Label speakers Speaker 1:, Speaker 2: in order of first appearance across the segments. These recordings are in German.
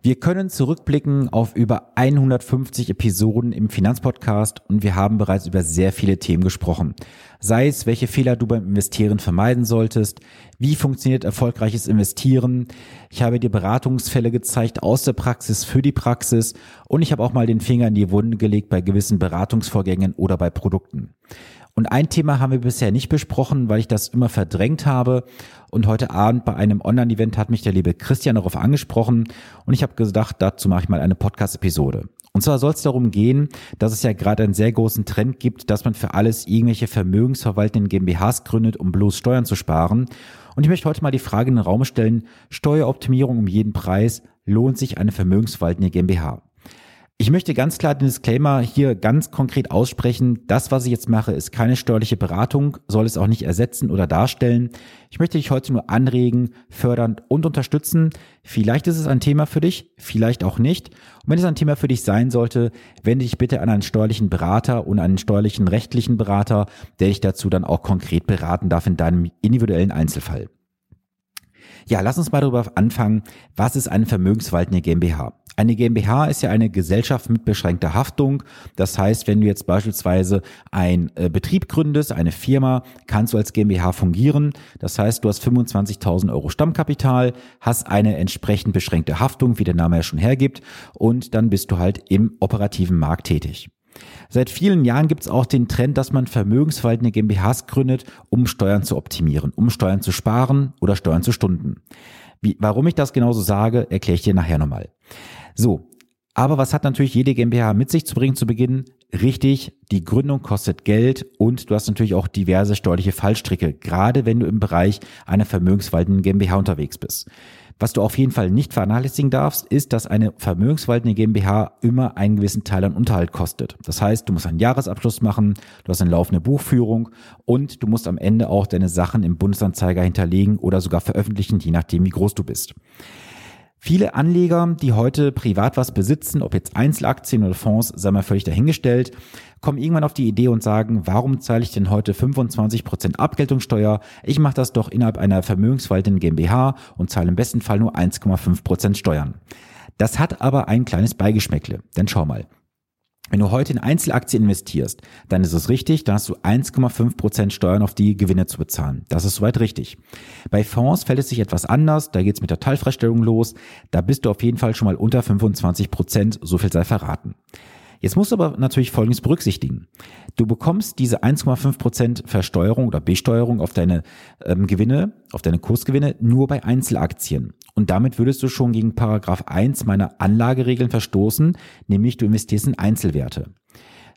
Speaker 1: Wir können zurückblicken auf über 150 Episoden im Finanzpodcast und wir haben bereits über sehr viele Themen gesprochen. Sei es, welche Fehler du beim Investieren vermeiden solltest, wie funktioniert erfolgreiches Investieren. Ich habe dir Beratungsfälle gezeigt aus der Praxis für die Praxis und ich habe auch mal den Finger in die Wunde gelegt bei gewissen Beratungsvorgängen oder bei Produkten. Und ein Thema haben wir bisher nicht besprochen, weil ich das immer verdrängt habe. Und heute Abend bei einem Online-Event hat mich der liebe Christian darauf angesprochen. Und ich habe gedacht, dazu mache ich mal eine Podcast-Episode. Und zwar soll es darum gehen, dass es ja gerade einen sehr großen Trend gibt, dass man für alles irgendwelche vermögensverwaltenden GmbHs gründet, um bloß Steuern zu sparen. Und ich möchte heute mal die Frage in den Raum stellen, Steueroptimierung um jeden Preis, lohnt sich eine vermögensverwaltende GmbH? Ich möchte ganz klar den Disclaimer hier ganz konkret aussprechen. Das, was ich jetzt mache, ist keine steuerliche Beratung, soll es auch nicht ersetzen oder darstellen. Ich möchte dich heute nur anregen, fördern und unterstützen. Vielleicht ist es ein Thema für dich, vielleicht auch nicht. Und wenn es ein Thema für dich sein sollte, wende dich bitte an einen steuerlichen Berater und einen steuerlichen rechtlichen Berater, der dich dazu dann auch konkret beraten darf in deinem individuellen Einzelfall. Ja, lass uns mal darüber anfangen, was ist eine vermögensverwaltende GmbH? Eine GmbH ist ja eine Gesellschaft mit beschränkter Haftung. Das heißt, wenn du jetzt beispielsweise ein äh, Betrieb gründest, eine Firma, kannst du als GmbH fungieren. Das heißt, du hast 25.000 Euro Stammkapital, hast eine entsprechend beschränkte Haftung, wie der Name ja schon hergibt, und dann bist du halt im operativen Markt tätig. Seit vielen Jahren gibt es auch den Trend, dass man vermögensverwaltende GmbHs gründet, um Steuern zu optimieren, um Steuern zu sparen oder Steuern zu stunden. Wie, warum ich das genauso sage, erkläre ich dir nachher nochmal. So, aber was hat natürlich jede GmbH mit sich zu bringen zu Beginn? Richtig, die Gründung kostet Geld und du hast natürlich auch diverse steuerliche Fallstricke, gerade wenn du im Bereich einer vermögensverwaltenden GmbH unterwegs bist. Was du auf jeden Fall nicht vernachlässigen darfst, ist, dass eine vermögensverwaltende GmbH immer einen gewissen Teil an Unterhalt kostet. Das heißt, du musst einen Jahresabschluss machen, du hast eine laufende Buchführung und du musst am Ende auch deine Sachen im Bundesanzeiger hinterlegen oder sogar veröffentlichen, je nachdem, wie groß du bist. Viele Anleger, die heute privat was besitzen, ob jetzt Einzelaktien oder Fonds, sei mal völlig dahingestellt, kommen irgendwann auf die Idee und sagen, warum zahle ich denn heute 25 Prozent Abgeltungssteuer? Ich mache das doch innerhalb einer vermögensverwaltenden GmbH und zahle im besten Fall nur 1,5 Prozent Steuern. Das hat aber ein kleines Beigeschmäckle. Denn schau mal, wenn du heute in Einzelaktien investierst, dann ist es richtig, dann hast du 1,5 Prozent Steuern auf die Gewinne zu bezahlen. Das ist soweit richtig. Bei Fonds fällt es sich etwas anders, da geht's mit der Teilfreistellung los, da bist du auf jeden Fall schon mal unter 25%, Prozent, so viel sei verraten. Jetzt musst du aber natürlich Folgendes berücksichtigen. Du bekommst diese 1,5% Versteuerung oder Besteuerung auf deine ähm, Gewinne, auf deine Kursgewinne nur bei Einzelaktien. Und damit würdest du schon gegen Paragraph 1 meiner Anlageregeln verstoßen, nämlich du investierst in Einzelwerte.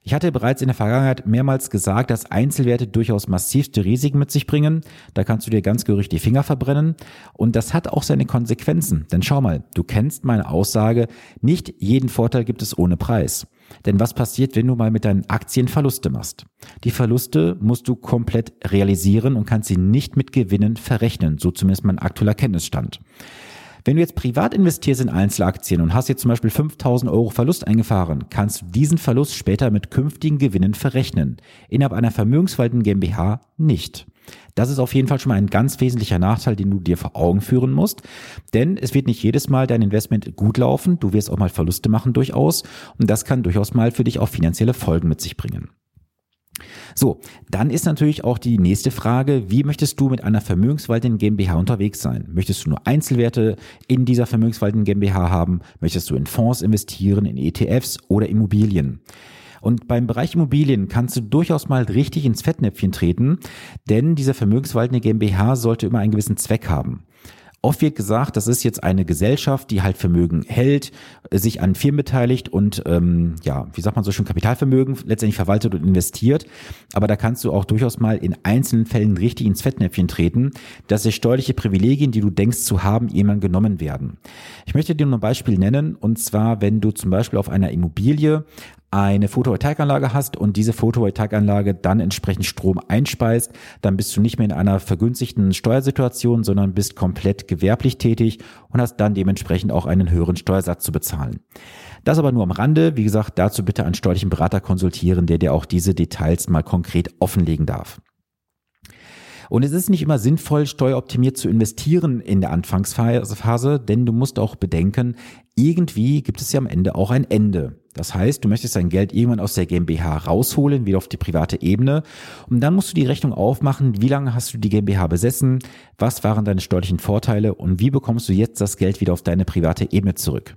Speaker 1: Ich hatte bereits in der Vergangenheit mehrmals gesagt, dass Einzelwerte durchaus massivste Risiken mit sich bringen. Da kannst du dir ganz gerücht die Finger verbrennen. Und das hat auch seine Konsequenzen. Denn schau mal, du kennst meine Aussage, nicht jeden Vorteil gibt es ohne Preis. Denn was passiert, wenn du mal mit deinen Aktien Verluste machst? Die Verluste musst du komplett realisieren und kannst sie nicht mit Gewinnen verrechnen. So zumindest mein aktueller Kenntnisstand. Wenn du jetzt privat investierst in Einzelaktien und hast jetzt zum Beispiel 5000 Euro Verlust eingefahren, kannst du diesen Verlust später mit künftigen Gewinnen verrechnen. Innerhalb einer vermögensverwaltenden GmbH nicht. Das ist auf jeden Fall schon mal ein ganz wesentlicher Nachteil, den du dir vor Augen führen musst. Denn es wird nicht jedes Mal dein Investment gut laufen. Du wirst auch mal Verluste machen durchaus. Und das kann durchaus mal für dich auch finanzielle Folgen mit sich bringen. So, dann ist natürlich auch die nächste Frage, wie möchtest du mit einer vermögensverwaltenden GmbH unterwegs sein? Möchtest du nur Einzelwerte in dieser vermögensverwaltenden GmbH haben? Möchtest du in Fonds investieren, in ETFs oder Immobilien? Und beim Bereich Immobilien kannst du durchaus mal richtig ins Fettnäpfchen treten, denn diese vermögensverwaltende GmbH sollte immer einen gewissen Zweck haben. Oft wird gesagt, das ist jetzt eine Gesellschaft, die halt Vermögen hält, sich an Firmen beteiligt und ähm, ja, wie sagt man so schön, Kapitalvermögen letztendlich verwaltet und investiert. Aber da kannst du auch durchaus mal in einzelnen Fällen richtig ins Fettnäpfchen treten, dass dir steuerliche Privilegien, die du denkst zu haben, jemand genommen werden. Ich möchte dir nur ein Beispiel nennen, und zwar, wenn du zum Beispiel auf einer Immobilie eine Photovoltaikanlage hast und diese Photovoltaikanlage dann entsprechend Strom einspeist, dann bist du nicht mehr in einer vergünstigten Steuersituation, sondern bist komplett gewerblich tätig und hast dann dementsprechend auch einen höheren Steuersatz zu bezahlen. Das aber nur am Rande. Wie gesagt, dazu bitte einen steuerlichen Berater konsultieren, der dir auch diese Details mal konkret offenlegen darf. Und es ist nicht immer sinnvoll, steueroptimiert zu investieren in der Anfangsphase, denn du musst auch bedenken, irgendwie gibt es ja am Ende auch ein Ende. Das heißt, du möchtest dein Geld irgendwann aus der GmbH rausholen, wieder auf die private Ebene. Und dann musst du die Rechnung aufmachen, wie lange hast du die GmbH besessen, was waren deine steuerlichen Vorteile und wie bekommst du jetzt das Geld wieder auf deine private Ebene zurück.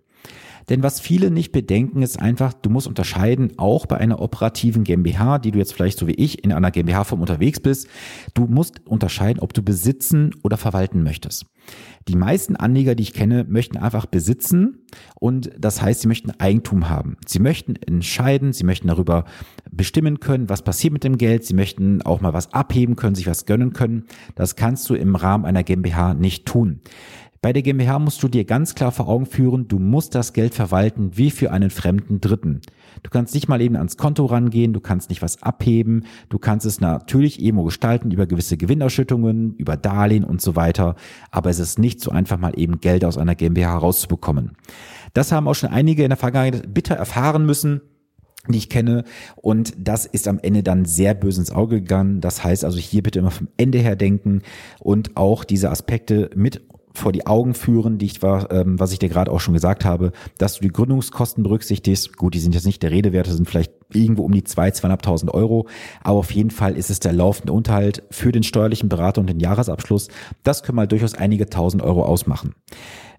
Speaker 1: Denn was viele nicht bedenken, ist einfach, du musst unterscheiden, auch bei einer operativen GmbH, die du jetzt vielleicht so wie ich in einer GmbH-Form unterwegs bist, du musst unterscheiden, ob du besitzen oder verwalten möchtest. Die meisten Anleger, die ich kenne, möchten einfach besitzen und das heißt, sie möchten Eigentum haben. Sie möchten entscheiden, sie möchten darüber bestimmen können, was passiert mit dem Geld, sie möchten auch mal was abheben können, sich was gönnen können. Das kannst du im Rahmen einer GmbH nicht tun. Bei der GmbH musst du dir ganz klar vor Augen führen, du musst das Geld verwalten wie für einen fremden Dritten. Du kannst nicht mal eben ans Konto rangehen, du kannst nicht was abheben, du kannst es natürlich eben gestalten über gewisse Gewinnausschüttungen, über Darlehen und so weiter, aber es ist nicht so einfach mal eben Geld aus einer GmbH rauszubekommen. Das haben auch schon einige in der Vergangenheit bitter erfahren müssen die ich kenne. Und das ist am Ende dann sehr böse ins Auge gegangen. Das heißt also hier bitte immer vom Ende her denken und auch diese Aspekte mit vor die Augen führen, die ich war, ähm, was ich dir gerade auch schon gesagt habe, dass du die Gründungskosten berücksichtigst. Gut, die sind jetzt nicht der Redewerte, sind vielleicht irgendwo um die zwei, zweieinhalbtausend Euro. Aber auf jeden Fall ist es der laufende Unterhalt für den steuerlichen Berater und den Jahresabschluss. Das können mal durchaus einige tausend Euro ausmachen.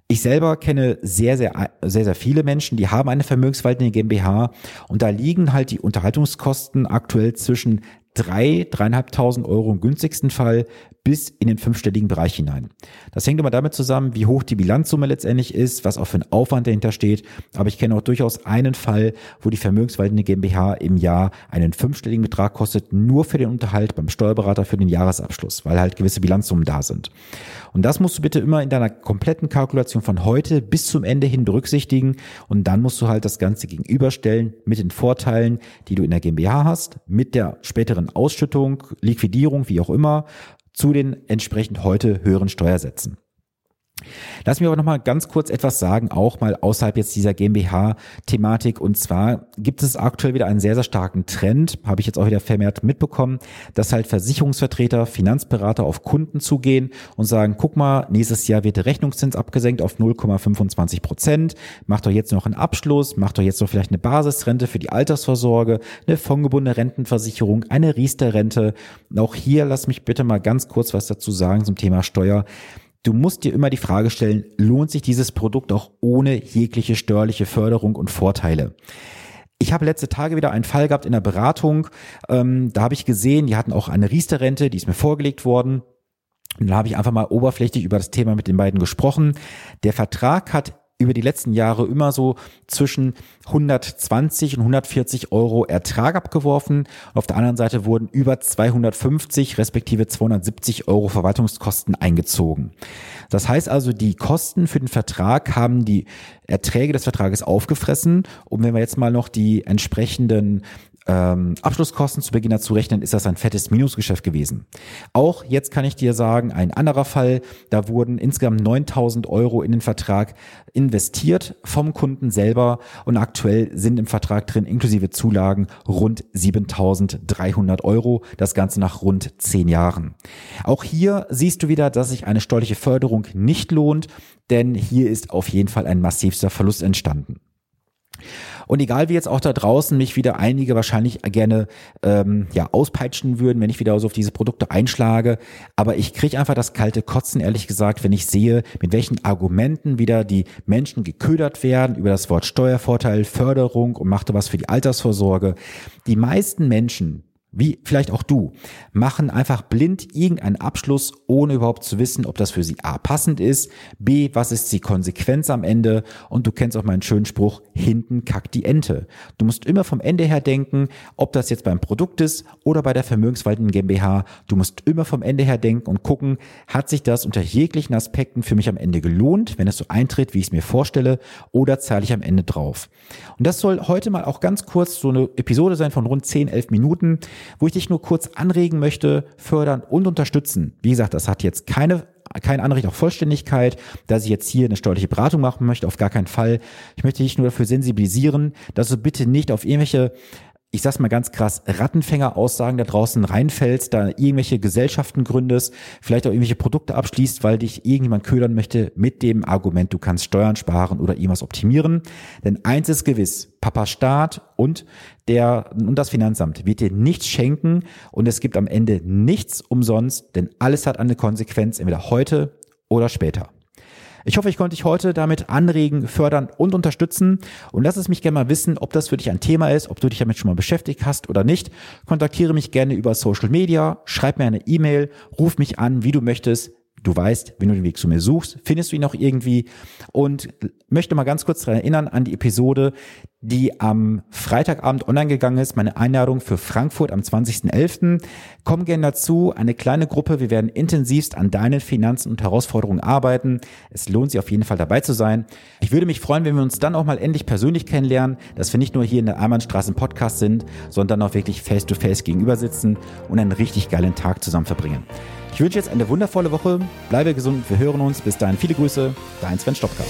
Speaker 1: Ich selber kenne sehr, sehr, sehr, sehr viele Menschen, die haben eine vermögensverwaltende GmbH und da liegen halt die Unterhaltungskosten aktuell zwischen drei, dreieinhalbtausend Euro im günstigsten Fall bis in den fünfstelligen Bereich hinein. Das hängt immer damit zusammen, wie hoch die Bilanzsumme letztendlich ist, was auch für ein Aufwand dahinter steht. Aber ich kenne auch durchaus einen Fall, wo die vermögensverwaltende GmbH im Jahr einen fünfstelligen Betrag kostet, nur für den Unterhalt beim Steuerberater für den Jahresabschluss, weil halt gewisse Bilanzsummen da sind. Und das musst du bitte immer in deiner kompletten Kalkulation von heute bis zum Ende hin berücksichtigen. Und dann musst du halt das Ganze gegenüberstellen mit den Vorteilen, die du in der GmbH hast, mit der späteren Ausschüttung, Liquidierung, wie auch immer zu den entsprechend heute höheren Steuersätzen. Lass mich aber noch mal ganz kurz etwas sagen, auch mal außerhalb jetzt dieser GmbH-Thematik. Und zwar gibt es aktuell wieder einen sehr, sehr starken Trend, habe ich jetzt auch wieder vermehrt mitbekommen, dass halt Versicherungsvertreter, Finanzberater auf Kunden zugehen und sagen, guck mal, nächstes Jahr wird der Rechnungszins abgesenkt auf 0,25 Prozent. Mach doch jetzt noch einen Abschluss, mach doch jetzt noch vielleicht eine Basisrente für die Altersvorsorge, eine fondgebundene Rentenversicherung, eine Riester-Rente. Auch hier lass mich bitte mal ganz kurz was dazu sagen zum Thema Steuer Du musst dir immer die Frage stellen, lohnt sich dieses Produkt auch ohne jegliche steuerliche Förderung und Vorteile? Ich habe letzte Tage wieder einen Fall gehabt in der Beratung. Ähm, da habe ich gesehen, die hatten auch eine Riester-Rente, die ist mir vorgelegt worden. Und dann habe ich einfach mal oberflächlich über das Thema mit den beiden gesprochen. Der Vertrag hat über die letzten Jahre immer so zwischen 120 und 140 Euro Ertrag abgeworfen. Auf der anderen Seite wurden über 250 respektive 270 Euro Verwaltungskosten eingezogen. Das heißt also, die Kosten für den Vertrag haben die Erträge des Vertrages aufgefressen. Und wenn wir jetzt mal noch die entsprechenden ähm, Abschlusskosten zu Beginn dazu rechnen, ist das ein fettes Minusgeschäft gewesen. Auch jetzt kann ich dir sagen, ein anderer Fall, da wurden insgesamt 9000 Euro in den Vertrag investiert vom Kunden selber und aktuell sind im Vertrag drin inklusive Zulagen rund 7300 Euro, das Ganze nach rund zehn Jahren. Auch hier siehst du wieder, dass sich eine steuerliche Förderung nicht lohnt, denn hier ist auf jeden Fall ein massivster Verlust entstanden. Und egal wie jetzt auch da draußen mich wieder einige wahrscheinlich gerne ähm, ja auspeitschen würden, wenn ich wieder so auf diese Produkte einschlage, aber ich kriege einfach das kalte Kotzen, ehrlich gesagt, wenn ich sehe, mit welchen Argumenten wieder die Menschen geködert werden über das Wort Steuervorteil, Förderung und machte was für die Altersvorsorge. Die meisten Menschen wie vielleicht auch du, machen einfach blind irgendeinen Abschluss, ohne überhaupt zu wissen, ob das für sie A passend ist, B, was ist die Konsequenz am Ende und du kennst auch meinen schönen Spruch, hinten kackt die Ente. Du musst immer vom Ende her denken, ob das jetzt beim Produkt ist oder bei der vermögenswaltenden GmbH. Du musst immer vom Ende her denken und gucken, hat sich das unter jeglichen Aspekten für mich am Ende gelohnt, wenn es so eintritt, wie ich es mir vorstelle, oder zahle ich am Ende drauf. Und das soll heute mal auch ganz kurz so eine Episode sein von rund 10, 11 Minuten, wo ich dich nur kurz anregen möchte, fördern und unterstützen. Wie gesagt, das hat jetzt keine kein Anrecht auf Vollständigkeit, dass ich jetzt hier eine steuerliche Beratung machen möchte, auf gar keinen Fall. Ich möchte dich nur dafür sensibilisieren, dass du bitte nicht auf irgendwelche ich sag's mal ganz krass, Rattenfänger-Aussagen da draußen reinfällst, da irgendwelche Gesellschaften gründest, vielleicht auch irgendwelche Produkte abschließt, weil dich irgendjemand ködern möchte mit dem Argument, du kannst Steuern sparen oder irgendwas optimieren. Denn eins ist gewiss, Papa Staat und der, und das Finanzamt wird dir nichts schenken und es gibt am Ende nichts umsonst, denn alles hat eine Konsequenz, entweder heute oder später. Ich hoffe, ich konnte dich heute damit anregen, fördern und unterstützen. Und lass es mich gerne mal wissen, ob das für dich ein Thema ist, ob du dich damit schon mal beschäftigt hast oder nicht. Kontaktiere mich gerne über Social Media, schreib mir eine E-Mail, ruf mich an, wie du möchtest. Du weißt, wenn du den Weg zu mir suchst, findest du ihn auch irgendwie. Und möchte mal ganz kurz daran erinnern an die Episode, die am Freitagabend online gegangen ist, meine Einladung für Frankfurt am 20.11. Komm gerne dazu, eine kleine Gruppe. Wir werden intensivst an deinen Finanzen und Herausforderungen arbeiten. Es lohnt sich auf jeden Fall dabei zu sein. Ich würde mich freuen, wenn wir uns dann auch mal endlich persönlich kennenlernen, dass wir nicht nur hier in der Einbahnstraße im Podcast sind, sondern auch wirklich face to face gegenüber sitzen und einen richtig geilen Tag zusammen verbringen. Ich wünsche jetzt eine wundervolle Woche. Bleibe gesund. Wir hören uns. Bis dahin viele Grüße. Dein Sven Stopka.